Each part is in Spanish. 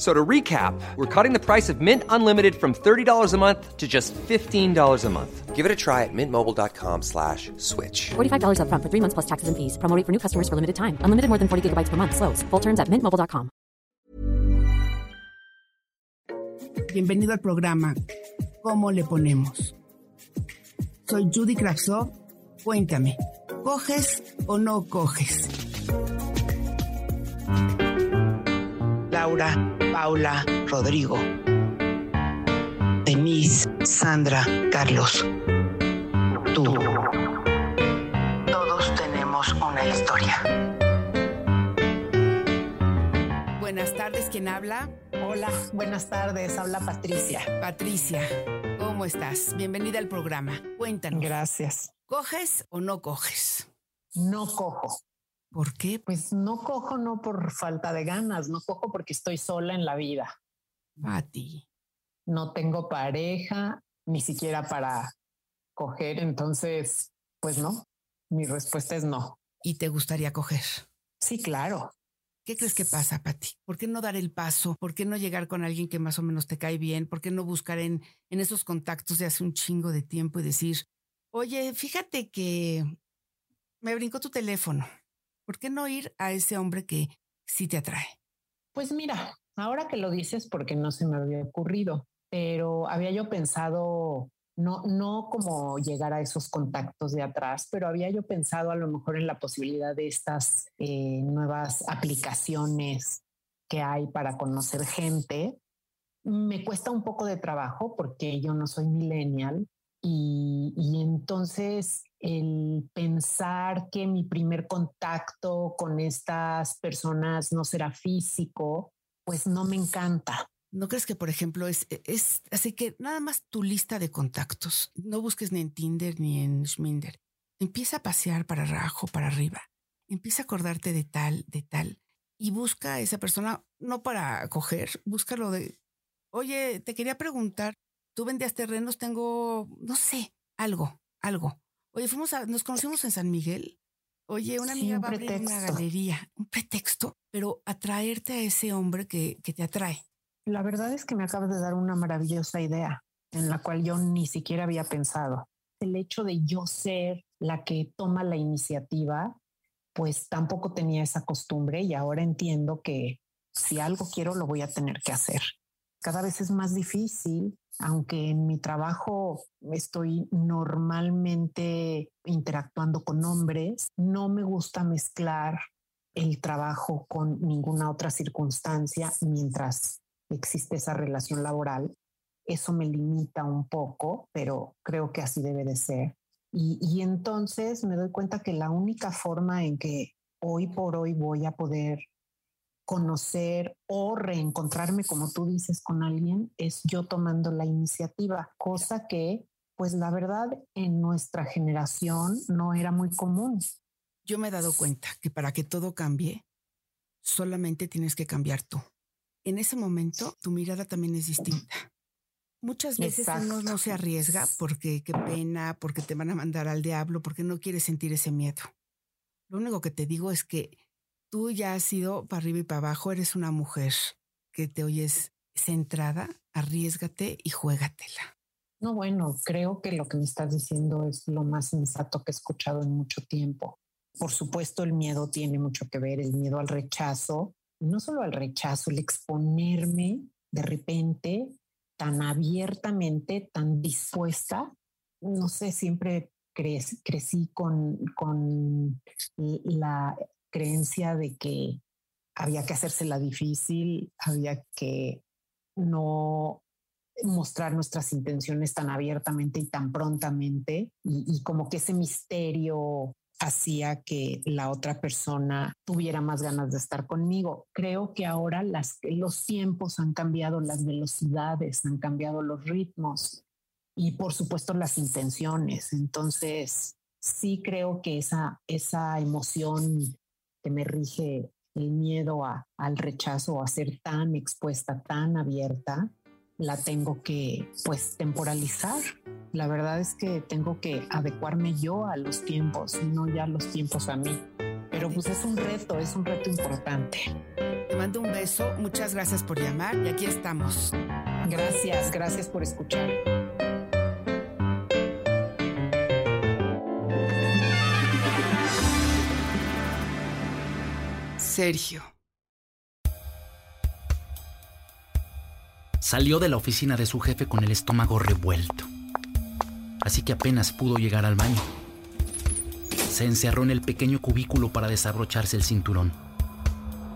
So to recap, we're cutting the price of Mint Unlimited from $30 a month to just $15 a month. Give it a try at mintmobile.com slash switch. $45 upfront for three months plus taxes and fees. Promo rate for new customers for limited time. Unlimited more than 40 gigabytes per month. Slows. Full terms at mintmobile.com. Bienvenido al programa ¿Cómo le ponemos? Soy Judy Kravsov. Cuéntame, ¿coges o no coges? Laura, Paula, Rodrigo, Denise, Sandra, Carlos. Tú. Todos tenemos una historia. Buenas tardes, ¿quién habla? Hola, buenas tardes. Habla Patricia. Patricia, ¿cómo estás? Bienvenida al programa. Cuéntanos. Gracias. ¿Coges o no coges? No cojo. ¿Por qué? Pues no cojo no por falta de ganas, no cojo porque estoy sola en la vida. Pati. No tengo pareja, ni siquiera para coger, entonces, pues no. Mi respuesta es no. ¿Y te gustaría coger? Sí, claro. ¿Qué crees que pasa, Pati? ¿Por qué no dar el paso? ¿Por qué no llegar con alguien que más o menos te cae bien? ¿Por qué no buscar en, en esos contactos de hace un chingo de tiempo y decir, oye, fíjate que me brincó tu teléfono. ¿Por qué no ir a ese hombre que sí te atrae? Pues mira, ahora que lo dices, porque no se me había ocurrido, pero había yo pensado, no, no como llegar a esos contactos de atrás, pero había yo pensado a lo mejor en la posibilidad de estas eh, nuevas aplicaciones que hay para conocer gente. Me cuesta un poco de trabajo porque yo no soy millennial y, entonces el pensar que mi primer contacto con estas personas no será físico, pues no me encanta. ¿No crees que, por ejemplo, es, es así que nada más tu lista de contactos? No busques ni en Tinder ni en Schminder. Empieza a pasear para abajo, para arriba. Empieza a acordarte de tal, de tal. Y busca a esa persona, no para coger, búscalo de, oye, te quería preguntar, tú vendías terrenos, tengo, no sé, algo, algo. Oye, fuimos a, nos conocimos en San Miguel. Oye, una Sí, amiga un va a abrir una galería, un pretexto, pero atraerte a ese hombre que, que te atrae. La verdad es que me acabas de dar una maravillosa idea en la cual yo ni siquiera había pensado. El hecho de yo ser la que toma la iniciativa, pues tampoco tenía esa costumbre y ahora entiendo que si algo quiero lo voy a tener que hacer. Cada vez es más difícil, aunque en mi trabajo estoy normalmente interactuando con hombres, no me gusta mezclar el trabajo con ninguna otra circunstancia mientras existe esa relación laboral. Eso me limita un poco, pero creo que así debe de ser. Y, y entonces me doy cuenta que la única forma en que hoy por hoy voy a poder conocer o reencontrarme, como tú dices, con alguien, es yo tomando la iniciativa, cosa que, pues la verdad, en nuestra generación no era muy común. Yo me he dado cuenta que para que todo cambie, solamente tienes que cambiar tú. En ese momento, tu mirada también es distinta. Muchas veces uno no se arriesga porque qué pena, porque te van a mandar al diablo, porque no quieres sentir ese miedo. Lo único que te digo es que tú ya has sido para arriba y para abajo, eres una mujer que te oyes centrada, arriesgate y juégatela. No, bueno, creo que lo que me estás diciendo es lo más sensato que he escuchado en mucho tiempo. Por supuesto, el miedo tiene mucho que ver, el miedo al rechazo, no solo al rechazo, el exponerme de repente tan abiertamente, tan dispuesta. No sé, siempre cre- crecí con, con la creencia de que había que hacérsela difícil, había que no mostrar nuestras intenciones tan abiertamente y tan prontamente y, y como que ese misterio hacía que la otra persona tuviera más ganas de estar conmigo. Creo que ahora las, los tiempos han cambiado, las velocidades han cambiado, los ritmos y por supuesto las intenciones. Entonces, sí creo que esa, esa emoción que me rige el miedo a, al rechazo, a ser tan expuesta, tan abierta, la tengo que pues temporalizar. La verdad es que tengo que adecuarme yo a los tiempos, no ya los tiempos a mí. Pero pues es un reto, es un reto importante. Te mando un beso, muchas gracias por llamar y aquí estamos. Gracias, gracias por escuchar. Sergio. Salió de la oficina de su jefe con el estómago revuelto. Así que apenas pudo llegar al baño. Se encerró en el pequeño cubículo para desabrocharse el cinturón.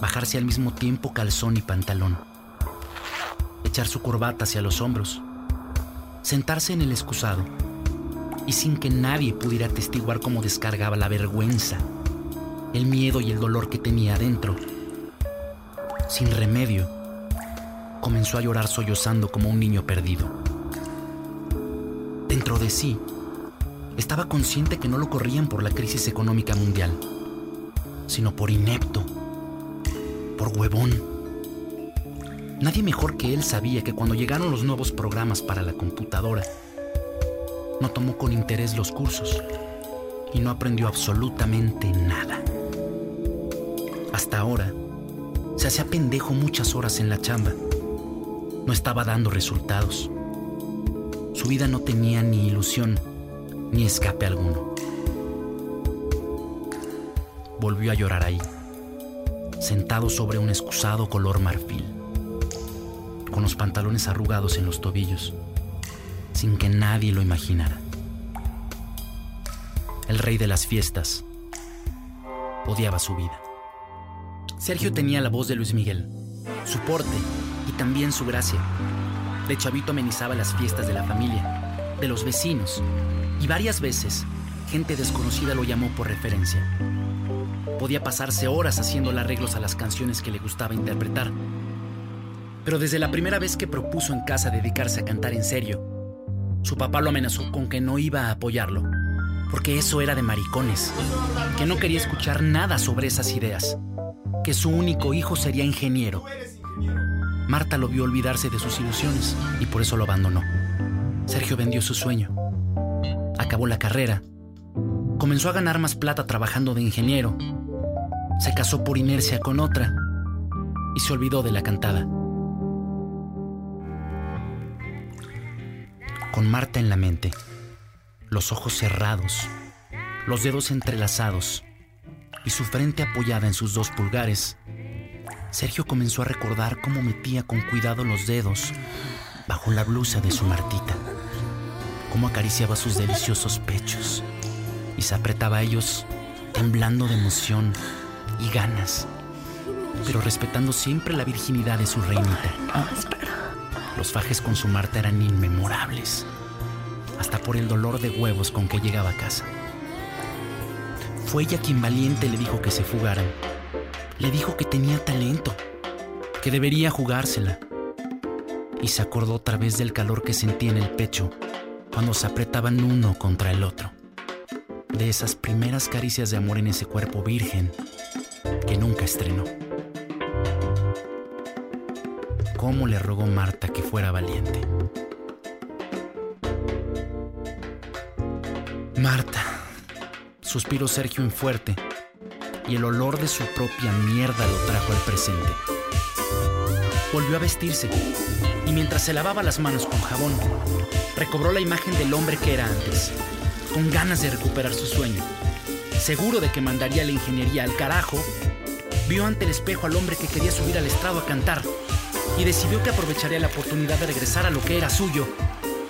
Bajarse al mismo tiempo calzón y pantalón. Echar su corbata hacia los hombros. Sentarse en el excusado. Y sin que nadie pudiera atestiguar cómo descargaba la vergüenza, el miedo y el dolor que tenía adentro. Sin remedio, comenzó a llorar sollozando como un niño perdido. Dentro de sí, estaba consciente que no lo corrían por la crisis económica mundial, sino por inepto, por huevón. Nadie mejor que él sabía que cuando llegaron los nuevos programas para la computadora, no tomó con interés los cursos y no aprendió absolutamente nada. Hasta ahora, se hacía pendejo muchas horas en la chamba no estaba dando resultados. Su vida no tenía ni ilusión ni escape alguno. Volvió a llorar ahí, sentado sobre un excusado color marfil, con los pantalones arrugados en los tobillos, sin que nadie lo imaginara. El rey de las fiestas odiaba su vida. Sergio tenía la voz de Luis Miguel, su porte y también su gracia. De chavito amenizaba las fiestas de la familia, de los vecinos, y varias veces gente desconocida lo llamó por referencia. Podía pasarse horas haciendo arreglos a las canciones que le gustaba interpretar. Pero desde la primera vez que propuso en casa dedicarse a cantar en serio, su papá lo amenazó con que no iba a apoyarlo, porque eso era de maricones, que no quería escuchar nada sobre esas ideas, que su único hijo sería ingeniero Marta lo vio olvidarse de sus ilusiones y por eso lo abandonó. Sergio vendió su sueño. Acabó la carrera. Comenzó a ganar más plata trabajando de ingeniero. Se casó por inercia con otra y se olvidó de la cantada. Con Marta en la mente, los ojos cerrados, los dedos entrelazados y su frente apoyada en sus dos pulgares, Sergio comenzó a recordar cómo metía con cuidado los dedos bajo la blusa de su Martita, cómo acariciaba sus deliciosos pechos y se apretaba a ellos temblando de emoción y ganas, pero respetando siempre la virginidad de su reinita. Los fajes con su Marta eran inmemorables, hasta por el dolor de huevos con que llegaba a casa. Fue ella quien valiente le dijo que se fugaran le dijo que tenía talento, que debería jugársela. Y se acordó otra vez del calor que sentía en el pecho cuando se apretaban uno contra el otro. De esas primeras caricias de amor en ese cuerpo virgen que nunca estrenó. ¿Cómo le rogó Marta que fuera valiente? Marta, suspiró Sergio en fuerte y el olor de su propia mierda lo trajo al presente. Volvió a vestirse y mientras se lavaba las manos con jabón, recobró la imagen del hombre que era antes, con ganas de recuperar su sueño. Seguro de que mandaría la ingeniería al carajo, vio ante el espejo al hombre que quería subir al estrado a cantar y decidió que aprovecharía la oportunidad de regresar a lo que era suyo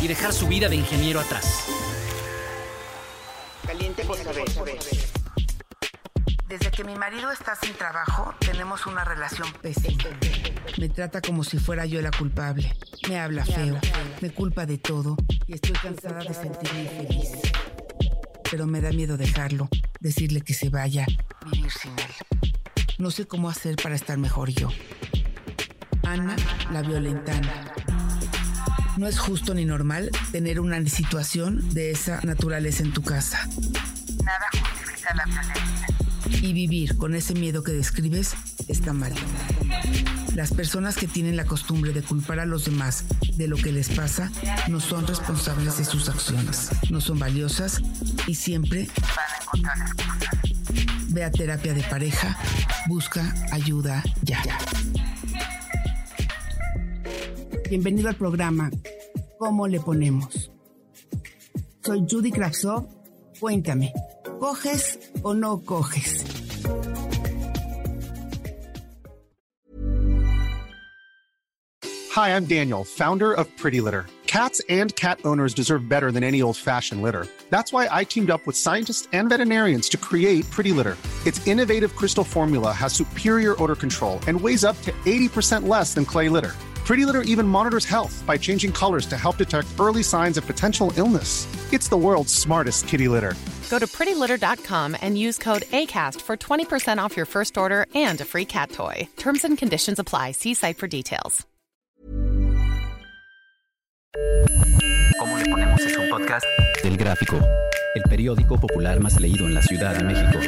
y dejar su vida de ingeniero atrás. Caliente por saber. Desde que mi marido está sin trabajo, tenemos una relación pésima. Me trata como si fuera yo la culpable. Me habla feo, me culpa de todo y estoy cansada de sentirme infeliz. Pero me da miedo dejarlo, decirle que se vaya, vivir sin él. No sé cómo hacer para estar mejor yo. Ana, la violentana. No es justo ni normal tener una situación de esa naturaleza en tu casa. Nada justifica la violencia. Y vivir con ese miedo que describes está mal. Las personas que tienen la costumbre de culpar a los demás de lo que les pasa no son responsables de sus acciones, no son valiosas y siempre van a encontrar excusas. Ve a terapia de pareja, busca ayuda ya. Bienvenido al programa ¿Cómo le ponemos? Soy Judy Kravsov. Cuéntame, ¿coges o no coges? Hi, I'm Daniel, founder of Pretty Litter. Cats and cat owners deserve better than any old-fashioned litter. That's why I teamed up with scientists and veterinarians to create Pretty Litter. Its innovative crystal formula has superior odor control and weighs up to 80% less than clay litter. Pretty Litter even monitors health by changing colors to help detect early signs of potential illness. It's the world's smartest kitty litter. Go to prettylitter.com and use code ACAST for 20% off your first order and a free cat toy. Terms and conditions apply. See site for details. ¿Cómo le ponemos es un podcast del Gráfico, el periódico popular más leído en la Ciudad de México.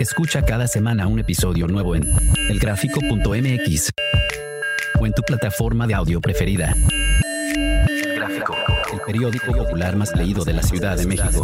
Escucha cada semana un episodio nuevo en elgráfico.mx o en tu plataforma de audio preferida. Gráfico, el periódico popular más leído de la Ciudad de México.